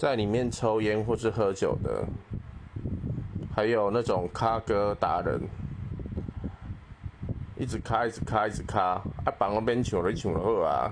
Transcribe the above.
在里面抽烟或是喝酒的，还有那种咖哥达人，一直咖一直咖一直咖，啊，帮我边唱，你唱就好啊。